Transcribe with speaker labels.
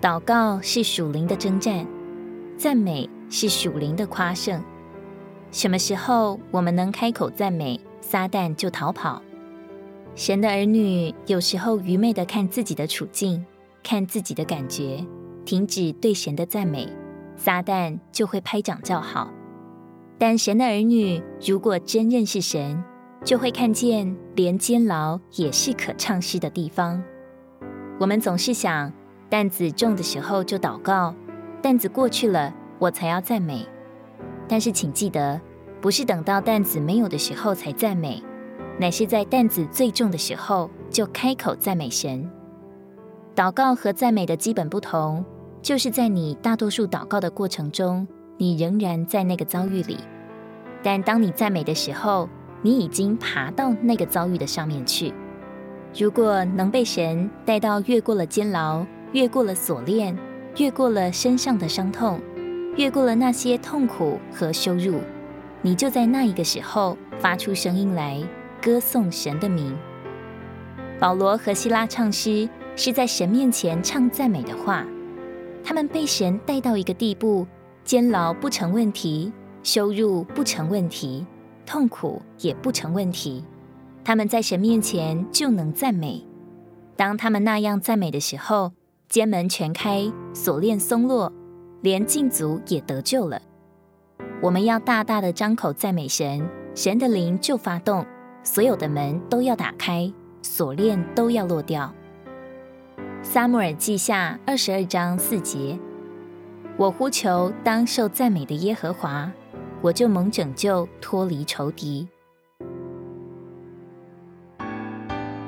Speaker 1: 祷告是属灵的征战，赞美是属灵的夸胜。什么时候我们能开口赞美，撒旦就逃跑。神的儿女有时候愚昧地看自己的处境，看自己的感觉，停止对神的赞美，撒旦就会拍掌叫好。但神的儿女如果真认识神，就会看见连监牢也是可唱诗的地方。我们总是想担子重的时候就祷告，担子过去了，我才要赞美。但是，请记得，不是等到担子没有的时候才赞美，乃是在担子最重的时候就开口赞美神。祷告和赞美的基本不同，就是在你大多数祷告的过程中，你仍然在那个遭遇里；但当你赞美的时候，你已经爬到那个遭遇的上面去。如果能被神带到越过了监牢，越过了锁链，越过了身上的伤痛。越过了那些痛苦和羞辱，你就在那一个时候发出声音来歌颂神的名。保罗和希拉唱诗是在神面前唱赞美的话，他们被神带到一个地步，监牢不成问题，羞辱不成问题，痛苦也不成问题，他们在神面前就能赞美。当他们那样赞美的时候，监门全开，锁链松落。连禁足也得救了。我们要大大的张口赞美神，神的灵就发动，所有的门都要打开，锁链都要落掉。撒母耳记下二十二章四节：我呼求当受赞美的耶和华，我就蒙拯救，脱离仇敌。